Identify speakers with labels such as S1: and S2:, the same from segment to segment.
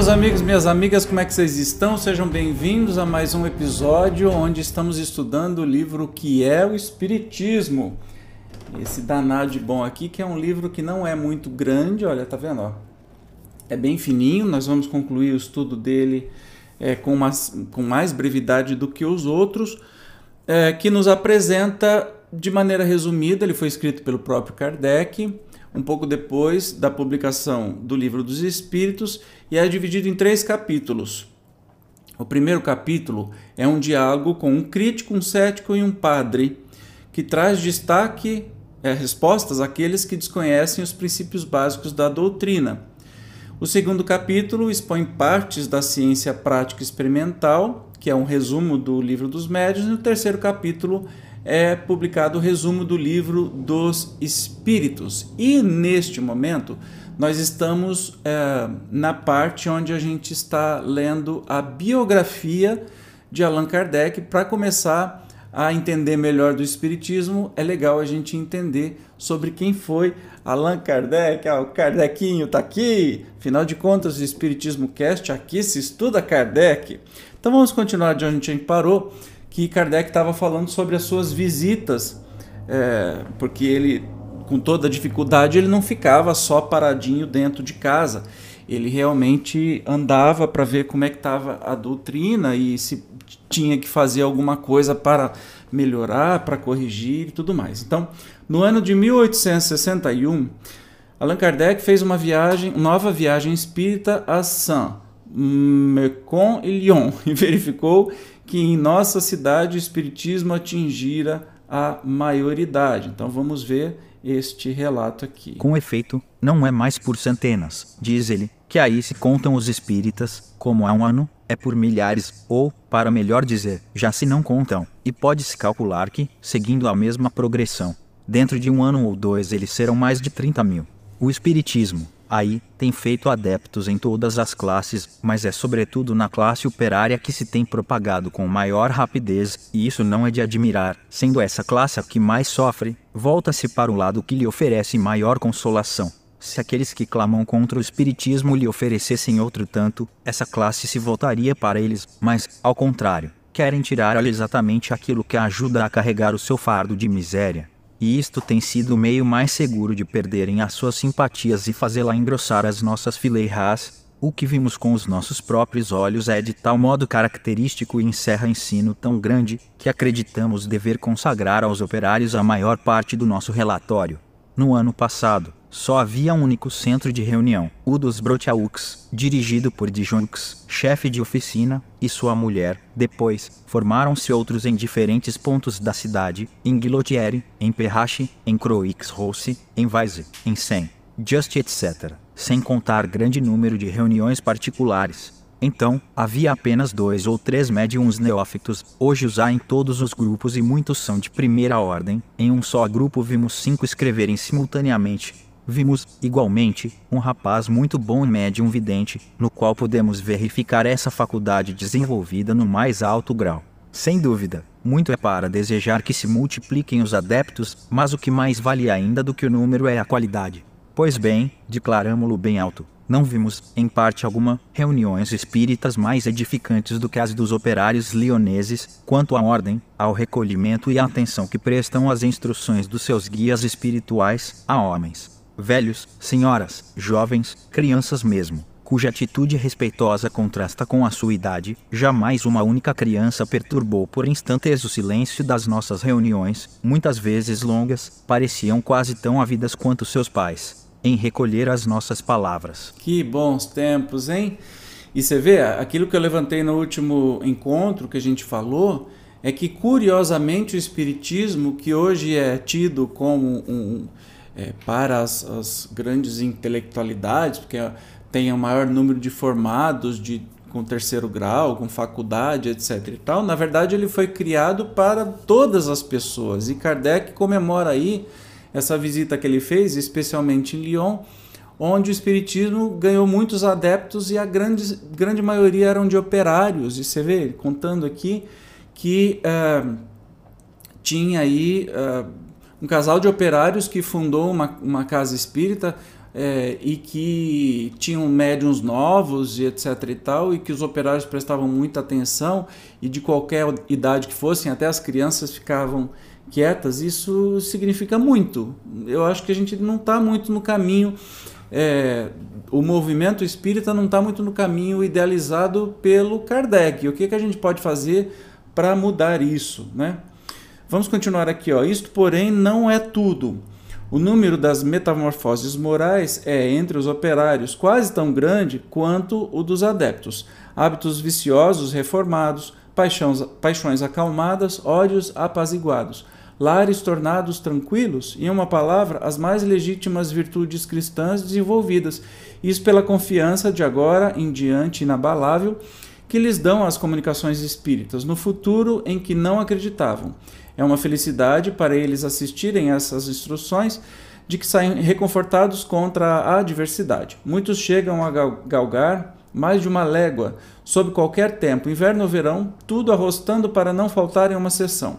S1: meus amigos, minhas amigas, como é que vocês estão? Sejam bem-vindos a mais um episódio onde estamos estudando o livro que é o Espiritismo. Esse danado de bom aqui, que é um livro que não é muito grande, olha, tá vendo? Ó? É bem fininho, nós vamos concluir o estudo dele é, com, uma, com mais brevidade do que os outros, é, que nos apresenta de maneira resumida, ele foi escrito pelo próprio Kardec, um pouco depois da publicação do Livro dos Espíritos, e é dividido em três capítulos. O primeiro capítulo é um diálogo com um crítico, um cético e um padre, que traz destaque é, respostas àqueles que desconhecem os princípios básicos da doutrina. O segundo capítulo expõe partes da ciência prática experimental, que é um resumo do livro dos médios, e o terceiro capítulo é publicado o resumo do livro dos Espíritos. E neste momento nós estamos é, na parte onde a gente está lendo a biografia de Allan Kardec para começar a entender melhor do Espiritismo. É legal a gente entender sobre quem foi Allan Kardec. Ah, o Kardecinho está aqui. Afinal de contas, o Espiritismo Cast aqui se estuda Kardec. Então vamos continuar de onde a gente parou que Kardec estava falando sobre as suas visitas, é, porque ele, com toda a dificuldade, ele não ficava só paradinho dentro de casa. Ele realmente andava para ver como é que estava a doutrina e se tinha que fazer alguma coisa para melhorar, para corrigir e tudo mais. Então, no ano de 1861, Allan Kardec fez uma viagem, nova viagem espírita a Saint-Mecon e Lyon e verificou que em nossa cidade o espiritismo atingira a maioridade. Então vamos ver este relato aqui.
S2: Com efeito, não é mais por centenas, diz ele, que aí se contam os espíritas, como há um ano, é por milhares, ou, para melhor dizer, já se não contam, e pode-se calcular que, seguindo a mesma progressão, dentro de um ano ou dois eles serão mais de 30 mil. O Espiritismo, Aí, tem feito adeptos em todas as classes, mas é sobretudo na classe operária que se tem propagado com maior rapidez, e isso não é de admirar. Sendo essa classe a que mais sofre, volta-se para o lado que lhe oferece maior consolação. Se aqueles que clamam contra o espiritismo lhe oferecessem outro tanto, essa classe se voltaria para eles, mas, ao contrário, querem tirar-lhe exatamente aquilo que ajuda a carregar o seu fardo de miséria e isto tem sido o meio mais seguro de perderem as suas simpatias e fazê-la engrossar as nossas fileiras. O que vimos com os nossos próprios olhos é de tal modo característico e encerra ensino tão grande que acreditamos dever consagrar aos operários a maior parte do nosso relatório. No ano passado, só havia um único centro de reunião, o dos Brotiaux, dirigido por Dijonx, chefe de oficina, e sua mulher. Depois, formaram-se outros em diferentes pontos da cidade, em Guillotieri, em Perrache, em Croix-Rousse, em Weise, em Sen, Just etc., sem contar grande número de reuniões particulares. Então, havia apenas dois ou três médiums neófitos, hoje os há em todos os grupos e muitos são de primeira ordem. Em um só grupo vimos cinco escreverem simultaneamente, Vimos, igualmente, um rapaz muito bom médium vidente, no qual podemos verificar essa faculdade desenvolvida no mais alto grau. Sem dúvida, muito é para desejar que se multipliquem os adeptos, mas o que mais vale ainda do que o número é a qualidade. Pois bem, declaramo-lo bem alto, não vimos, em parte alguma, reuniões espíritas mais edificantes do que as dos operários lioneses, quanto à ordem, ao recolhimento e à atenção que prestam às instruções dos seus guias espirituais a homens velhos, senhoras, jovens, crianças mesmo, cuja atitude respeitosa contrasta com a sua idade, jamais uma única criança perturbou por instantes o silêncio das nossas reuniões, muitas vezes longas, pareciam quase tão ávidas quanto seus pais, em recolher as nossas palavras.
S1: Que bons tempos, hein? E você vê, aquilo que eu levantei no último encontro que a gente falou, é que curiosamente o Espiritismo, que hoje é tido como um, é, para as, as, grandes intelectualidades, porque tem o maior número de formados de, com terceiro grau, com faculdade, etc. E tal. Na verdade, ele foi criado para todas as pessoas. E Kardec comemora aí essa visita que ele fez, especialmente em Lyon, onde o Espiritismo ganhou muitos adeptos e a grande, grande maioria eram de operários. E você vê, contando aqui, que uh, tinha aí uh, um casal de operários que fundou uma, uma casa espírita é, e que tinham médiums novos e etc e tal, e que os operários prestavam muita atenção e de qualquer idade que fossem, até as crianças ficavam quietas, isso significa muito. Eu acho que a gente não está muito no caminho, é, o movimento espírita não está muito no caminho idealizado pelo Kardec. O que, que a gente pode fazer para mudar isso, né? Vamos continuar aqui, ó. Isto, porém, não é tudo. O número das metamorfoses morais é, entre os operários, quase tão grande quanto o dos adeptos. Hábitos viciosos reformados, paixões, paixões acalmadas, ódios apaziguados, lares tornados tranquilos, em uma palavra, as mais legítimas virtudes cristãs desenvolvidas, isso pela confiança de agora em diante inabalável que lhes dão as comunicações espíritas no futuro em que não acreditavam. É uma felicidade para eles assistirem a essas instruções de que saem reconfortados contra a adversidade. Muitos chegam a galgar mais de uma légua, sob qualquer tempo, inverno ou verão, tudo arrostando para não faltarem uma sessão.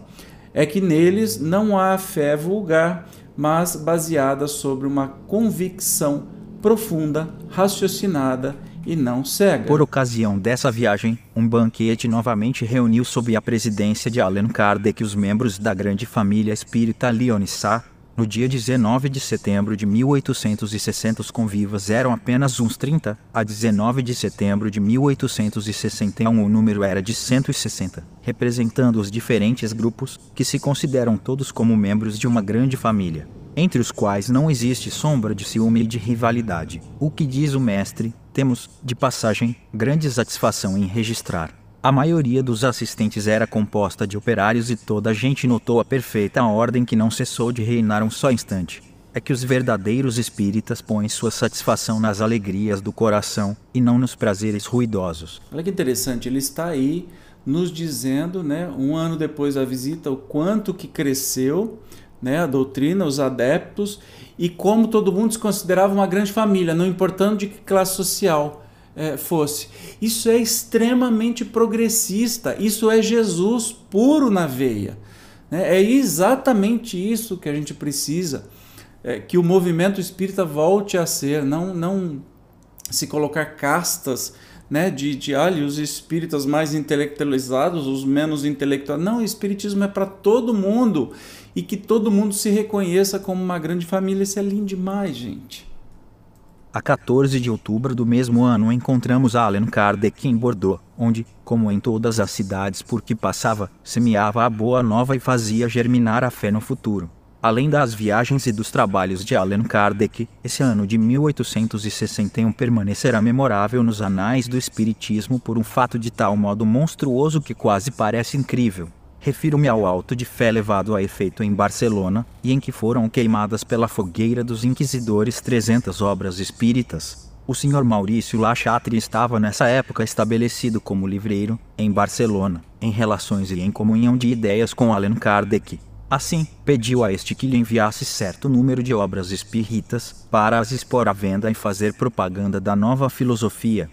S1: É que neles não há fé vulgar, mas baseada sobre uma convicção profunda, raciocinada e não cega.
S2: Por ocasião dessa viagem, um banquete novamente reuniu sob a presidência de Allan Kardec os membros da grande família espírita Leonissá. No dia 19 de setembro de 1860 os convivas eram apenas uns 30, a 19 de setembro de 1861 o número era de 160, representando os diferentes grupos, que se consideram todos como membros de uma grande família entre os quais não existe sombra de ciúme e de rivalidade. O que diz o mestre, temos, de passagem, grande satisfação em registrar. A maioria dos assistentes era composta de operários e toda a gente notou a perfeita ordem que não cessou de reinar um só instante. É que os verdadeiros espíritas põem sua satisfação nas alegrias do coração e não nos prazeres ruidosos.
S1: Olha que interessante, ele está aí nos dizendo, né, um ano depois da visita, o quanto que cresceu né, a doutrina, os adeptos, e como todo mundo se considerava uma grande família, não importando de que classe social é, fosse. Isso é extremamente progressista, isso é Jesus puro na veia. Né? É exatamente isso que a gente precisa, é, que o movimento espírita volte a ser, não, não se colocar castas né, de, de ali, os espíritas mais intelectualizados, os menos intelectuais. Não, o espiritismo é para todo mundo e que todo mundo se reconheça como uma grande família. Isso é lindo demais, gente.
S2: A 14 de outubro do mesmo ano encontramos Allan Kardec em Bordeaux, onde, como em todas as cidades por que passava, semeava a boa nova e fazia germinar a fé no futuro. Além das viagens e dos trabalhos de Allan Kardec, esse ano de 1861 permanecerá memorável nos anais do Espiritismo por um fato de tal modo monstruoso que quase parece incrível. Refiro-me ao alto de fé levado a efeito em Barcelona e em que foram queimadas pela fogueira dos inquisidores 300 obras espíritas. O Sr. Maurício Lachatre estava nessa época estabelecido como livreiro, em Barcelona, em relações e em comunhão de ideias com Allan Kardec, Assim, pediu a este que lhe enviasse certo número de obras espíritas para as expor à venda e fazer propaganda da nova filosofia.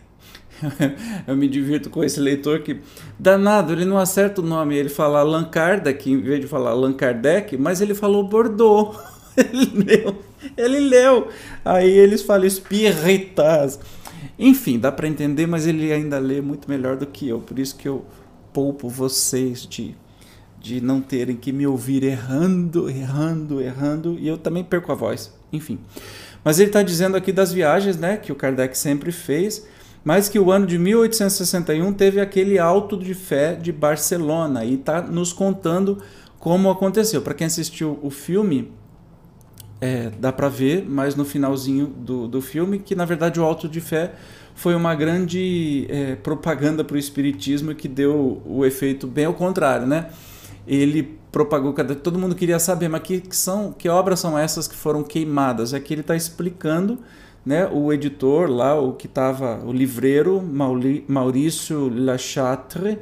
S1: Eu me divirto com esse leitor que, danado, ele não acerta o nome, ele fala Allan Kardec em vez de falar Allan Kardec, mas ele falou Bordeaux. Ele leu, ele leu. Aí eles falam espiritas. Enfim, dá para entender, mas ele ainda lê muito melhor do que eu, por isso que eu poupo vocês de de não terem que me ouvir errando, errando, errando, e eu também perco a voz. Enfim. Mas ele está dizendo aqui das viagens né, que o Kardec sempre fez, mas que o ano de 1861 teve aquele alto de fé de Barcelona, e está nos contando como aconteceu. Para quem assistiu o filme, é, dá para ver, mas no finalzinho do, do filme, que na verdade o alto de fé foi uma grande é, propaganda para o espiritismo que deu o efeito bem ao contrário, né? ele propagou, todo mundo queria saber, mas que, que, são, que obras são essas que foram queimadas? Aqui ele está explicando, né, o editor lá, o que estava, o livreiro Maurício Lachatre,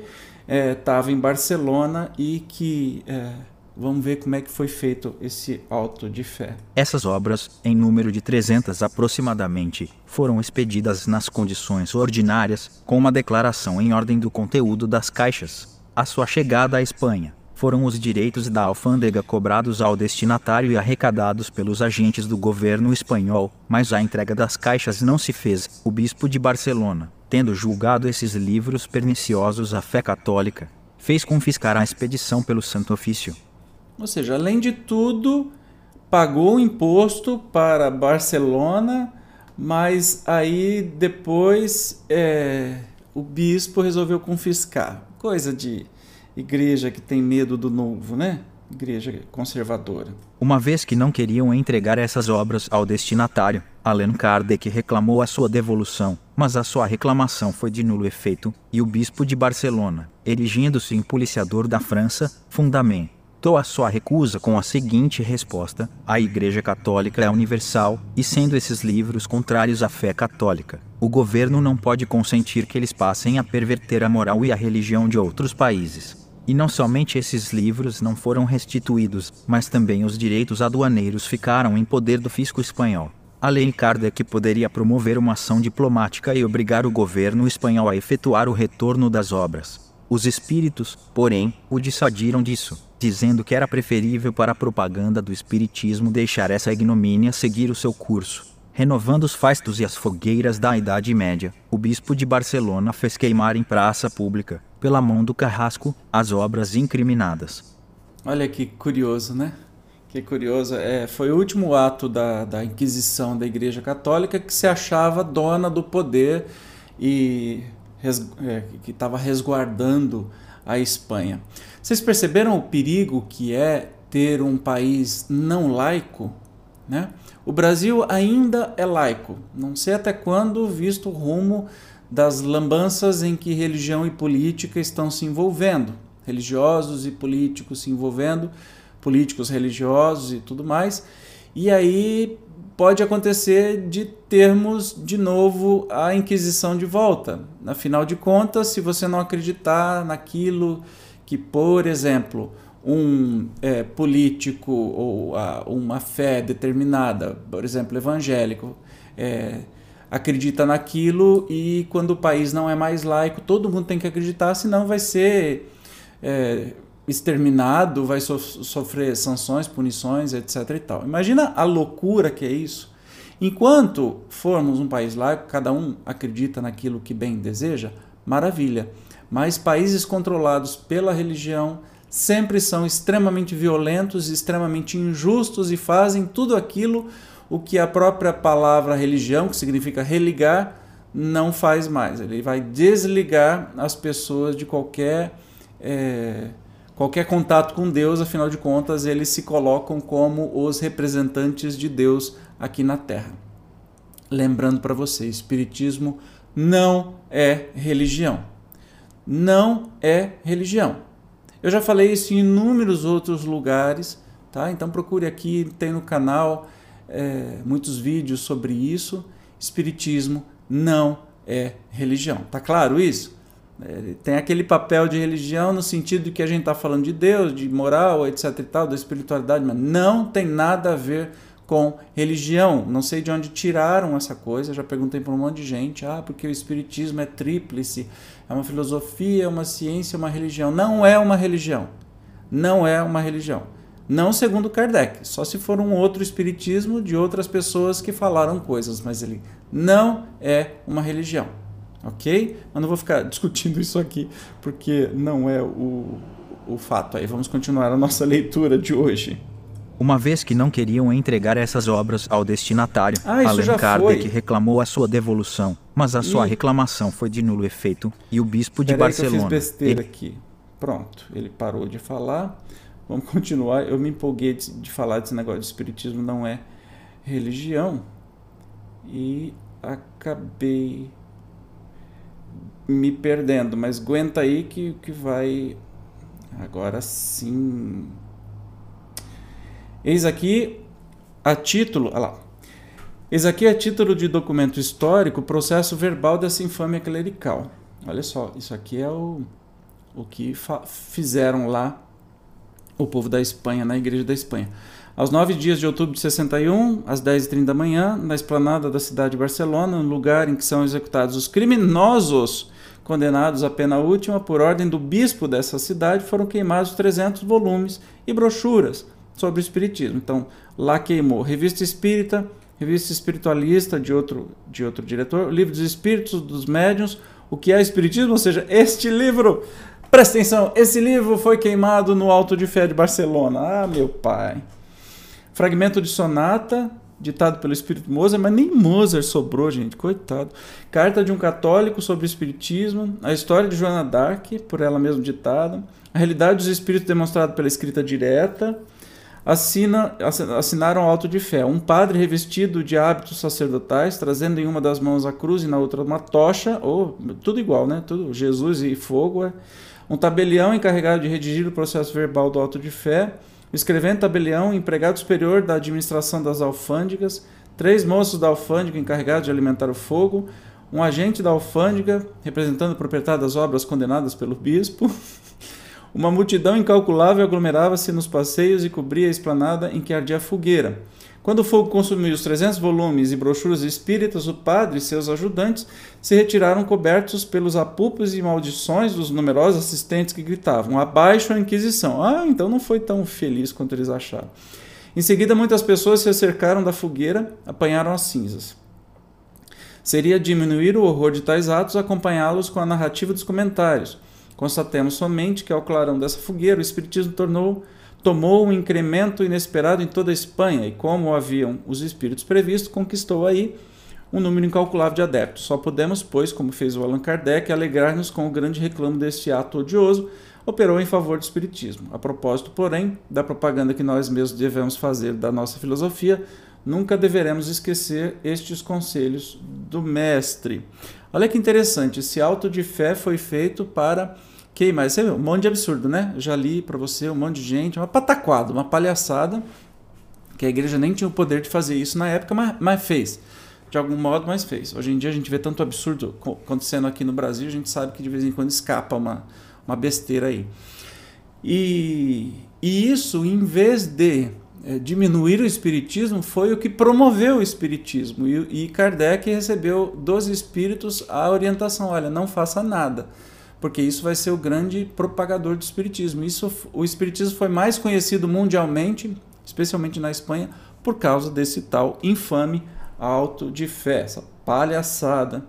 S1: estava é, em Barcelona e que é, vamos ver como é que foi feito esse auto de fé.
S2: Essas obras, em número de 300 aproximadamente, foram expedidas nas condições ordinárias, com uma declaração em ordem do conteúdo das caixas. A sua chegada à Espanha foram os direitos da alfândega cobrados ao destinatário e arrecadados pelos agentes do governo espanhol, mas a entrega das caixas não se fez. O bispo de Barcelona, tendo julgado esses livros perniciosos à fé católica, fez confiscar a expedição pelo Santo Ofício.
S1: Ou seja, além de tudo, pagou o imposto para Barcelona, mas aí depois é, o bispo resolveu confiscar. Coisa de igreja que tem medo do novo, né? Igreja conservadora.
S2: Uma vez que não queriam entregar essas obras ao destinatário, Allan Kardec reclamou a sua devolução, mas a sua reclamação foi de nulo efeito, e o bispo de Barcelona, erigindo-se em policiador da França, fundamentou a sua recusa com a seguinte resposta: A Igreja Católica é universal, e sendo esses livros contrários à fé católica, o governo não pode consentir que eles passem a perverter a moral e a religião de outros países. E não somente esses livros não foram restituídos, mas também os direitos aduaneiros ficaram em poder do fisco espanhol. A lei Kardec poderia promover uma ação diplomática e obrigar o governo espanhol a efetuar o retorno das obras. Os espíritos, porém, o dissuadiram disso, dizendo que era preferível para a propaganda do espiritismo deixar essa ignomínia seguir o seu curso. Renovando os fastos e as fogueiras da Idade Média, o bispo de Barcelona fez queimar em praça pública, pela mão do carrasco, as obras incriminadas.
S1: Olha que curioso, né? Que curioso. É, foi o último ato da, da Inquisição da Igreja Católica que se achava dona do poder e res, é, que estava resguardando a Espanha. Vocês perceberam o perigo que é ter um país não laico? Né? O Brasil ainda é laico, não sei até quando, visto o rumo das lambanças em que religião e política estão se envolvendo, religiosos e políticos se envolvendo, políticos religiosos e tudo mais. E aí pode acontecer de termos de novo a Inquisição de volta. Afinal de contas, se você não acreditar naquilo que, por exemplo, um é, político ou a, uma fé determinada, por exemplo, evangélico, é, acredita naquilo e quando o país não é mais laico, todo mundo tem que acreditar, senão vai ser é, exterminado, vai so sofrer sanções, punições, etc. E tal. Imagina a loucura que é isso. Enquanto formos um país laico, cada um acredita naquilo que bem deseja, maravilha. Mas países controlados pela religião sempre são extremamente violentos, extremamente injustos e fazem tudo aquilo o que a própria palavra religião, que significa religar, não faz mais. Ele vai desligar as pessoas de qualquer é, qualquer contato com Deus, afinal de contas, eles se colocam como os representantes de Deus aqui na Terra. Lembrando para você, Espiritismo não é religião. Não é religião. Eu já falei isso em inúmeros outros lugares, tá? Então procure aqui, tem no canal é, muitos vídeos sobre isso. Espiritismo não é religião. Tá claro isso? É, tem aquele papel de religião no sentido de que a gente está falando de Deus, de moral, etc e tal, da espiritualidade, mas não tem nada a ver com religião. Não sei de onde tiraram essa coisa, já perguntei para um monte de gente, ah, porque o espiritismo é tríplice, é uma filosofia, é uma ciência, é uma religião. Não é uma religião. Não é uma religião. Não segundo Kardec, só se for um outro espiritismo de outras pessoas que falaram coisas, mas ele não é uma religião. Ok? Mas não vou ficar discutindo isso aqui, porque não é o, o fato aí. Vamos continuar a nossa leitura de hoje.
S2: Uma vez que não queriam entregar essas obras ao destinatário,
S1: ah,
S2: Allan Kardec foi. reclamou a sua devolução, mas a sua reclamação foi de nulo efeito e o bispo de Barcelona.
S1: Aí que eu fiz besteira ele... aqui. Pronto, ele parou de falar. Vamos continuar. Eu me empolguei de, de falar desse negócio de espiritismo não é religião e acabei me perdendo, mas aguenta aí que, que vai agora sim Eis aqui a título, olha lá. Eis aqui a título de documento histórico, processo verbal dessa infâmia clerical. Olha só, isso aqui é o, o que fizeram lá o povo da Espanha, na Igreja da Espanha. Aos 9 dias de outubro de 61, às 10h30 da manhã, na esplanada da cidade de Barcelona, no lugar em que são executados os criminosos condenados à pena última, por ordem do bispo dessa cidade, foram queimados 300 volumes e brochuras sobre o Espiritismo. Então, lá queimou Revista Espírita, Revista Espiritualista de outro, de outro diretor, Livro dos Espíritos, dos Médiuns, O que é Espiritismo, ou seja, este livro, presta atenção, esse livro foi queimado no Alto de Fé de Barcelona. Ah, meu pai. Fragmento de sonata, ditado pelo Espírito Mozart, mas nem Mozart sobrou, gente, coitado. Carta de um católico sobre o Espiritismo, a história de Joana d'Arc, por ela mesma ditada, a realidade dos espíritos demonstrada pela escrita direta, assina, assinaram auto de fé. Um padre revestido de hábitos sacerdotais, trazendo em uma das mãos a cruz e na outra uma tocha, ou tudo igual, né? Tudo Jesus e fogo. É. Um tabelião encarregado de redigir o processo verbal do auto de fé o escrevente tabelião, empregado superior da administração das alfândegas, três moços da alfândega encarregados de alimentar o fogo, um agente da alfândega, representando o proprietário das obras condenadas pelo bispo. Uma multidão incalculável aglomerava-se nos passeios e cobria a esplanada em que ardia a fogueira. Quando o fogo consumiu os 300 volumes e brochuras espíritas, o padre e seus ajudantes se retiraram cobertos pelos apupos e maldições dos numerosos assistentes que gritavam: Abaixo a Inquisição! Ah, então não foi tão feliz quanto eles acharam. Em seguida, muitas pessoas se acercaram da fogueira, apanharam as cinzas. Seria diminuir o horror de tais atos acompanhá-los com a narrativa dos comentários. Constatemos somente que, ao clarão dessa fogueira, o Espiritismo tornou tomou um incremento inesperado em toda a Espanha e, como haviam os espíritos previstos, conquistou aí um número incalculável de adeptos. Só podemos, pois, como fez o Allan Kardec, alegrar-nos com o grande reclamo deste ato odioso, operou em favor do espiritismo. A propósito, porém, da propaganda que nós mesmos devemos fazer da nossa filosofia, nunca deveremos esquecer estes conselhos do mestre. Olha que interessante, esse auto de fé foi feito para Ok, mas é um monte de absurdo, né? Já li para você um monte de gente, uma pataquada, uma palhaçada, que a igreja nem tinha o poder de fazer isso na época, mas, mas fez. De algum modo, mas fez. Hoje em dia a gente vê tanto absurdo acontecendo aqui no Brasil, a gente sabe que de vez em quando escapa uma, uma besteira aí. E, e isso, em vez de é, diminuir o espiritismo, foi o que promoveu o espiritismo. E, e Kardec recebeu dos espíritos a orientação: olha, não faça nada porque isso vai ser o grande propagador do espiritismo. Isso, o espiritismo foi mais conhecido mundialmente, especialmente na Espanha, por causa desse tal infame alto de fé, essa palhaçada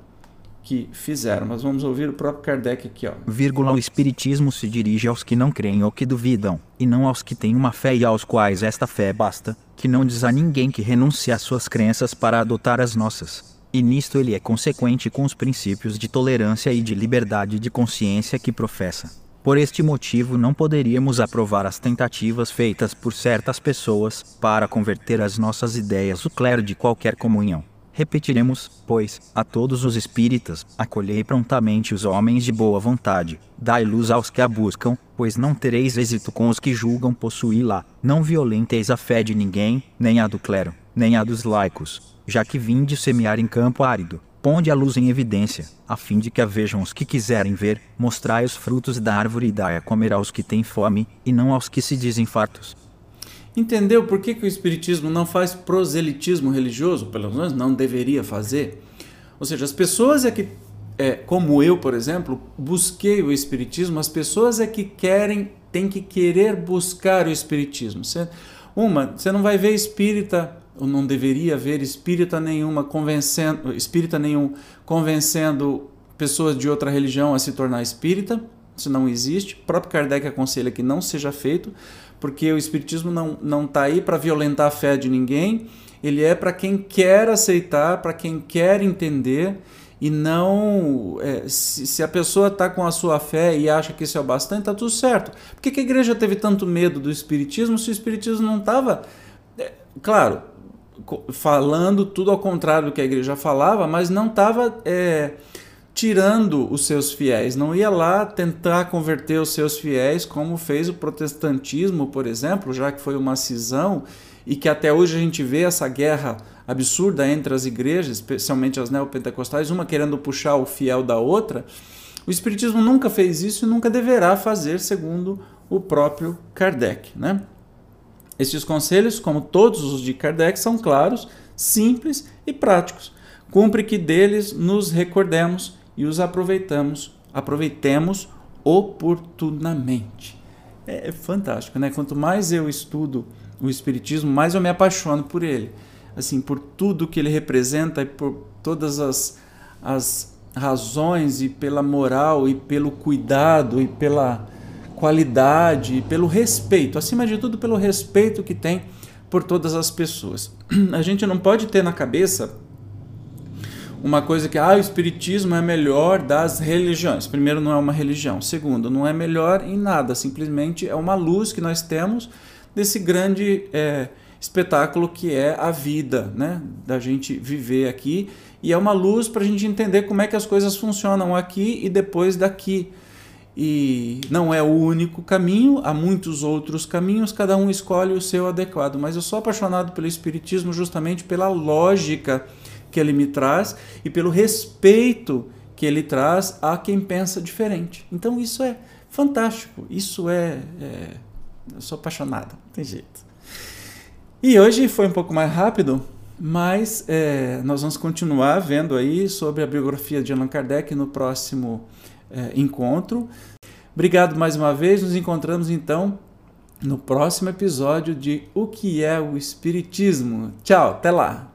S1: que fizeram. Mas vamos ouvir o próprio Kardec aqui, ó.
S2: Vírgula, o espiritismo se dirige aos que não creem ou que duvidam, e não aos que têm uma fé e aos quais esta fé basta, que não diz a ninguém que renuncie às suas crenças para adotar as nossas e nisto ele é consequente com os princípios de tolerância e de liberdade de consciência que professa. Por este motivo, não poderíamos aprovar as tentativas feitas por certas pessoas para converter as nossas ideias o clero de qualquer comunhão. Repetiremos, pois, a todos os espíritas: acolhei prontamente os homens de boa vontade, dai luz aos que a buscam, pois não tereis êxito com os que julgam possuí-la. Não violenteis a fé de ninguém, nem a do clero, nem a dos laicos, já que vim de semear em campo árido, ponde a luz em evidência, a fim de que a vejam os que quiserem ver, mostrai os frutos da árvore e dai a comer aos que têm fome, e não aos que se dizem fartos.
S1: Entendeu por que, que o Espiritismo não faz proselitismo religioso? Pelo menos não deveria fazer. Ou seja, as pessoas é que, é, como eu, por exemplo, busquei o Espiritismo, as pessoas é que querem, tem que querer buscar o Espiritismo. Uma, você não vai ver espírita não deveria haver espírita nenhuma convencendo, espírita nenhum convencendo pessoas de outra religião a se tornar espírita. Isso não existe. O próprio Kardec aconselha que não seja feito, porque o espiritismo não não está aí para violentar a fé de ninguém. Ele é para quem quer aceitar, para quem quer entender e não é, se, se, a pessoa está com a sua fé e acha que isso é o bastante, está tudo certo. Por que, que, a igreja teve tanto medo do espiritismo se o espiritismo não estava. É, claro, falando tudo ao contrário do que a igreja falava, mas não estava é, tirando os seus fiéis, não ia lá tentar converter os seus fiéis, como fez o protestantismo, por exemplo, já que foi uma cisão e que até hoje a gente vê essa guerra absurda entre as igrejas, especialmente as neopentecostais, uma querendo puxar o fiel da outra. O Espiritismo nunca fez isso e nunca deverá fazer, segundo o próprio Kardec. Né? Estes conselhos, como todos os de Kardec, são claros, simples e práticos. Cumpre que deles nos recordemos e os aproveitamos aproveitemos oportunamente. É, é fantástico, né? Quanto mais eu estudo o Espiritismo, mais eu me apaixono por ele. Assim, por tudo que ele representa e por todas as, as razões e pela moral e pelo cuidado e pela qualidade pelo respeito, acima de tudo pelo respeito que tem por todas as pessoas. A gente não pode ter na cabeça uma coisa que ah, o espiritismo é melhor das religiões. Primeiro, não é uma religião. Segundo, não é melhor em nada. Simplesmente é uma luz que nós temos desse grande é, espetáculo que é a vida, né? Da gente viver aqui e é uma luz para a gente entender como é que as coisas funcionam aqui e depois daqui. E não é o único caminho, há muitos outros caminhos, cada um escolhe o seu adequado. Mas eu sou apaixonado pelo Espiritismo justamente pela lógica que ele me traz e pelo respeito que ele traz a quem pensa diferente. Então isso é fantástico, isso é. é eu sou apaixonado, não tem jeito. E hoje foi um pouco mais rápido, mas é, nós vamos continuar vendo aí sobre a biografia de Allan Kardec no próximo é, encontro. Obrigado mais uma vez. Nos encontramos então no próximo episódio de O que é o Espiritismo. Tchau, até lá!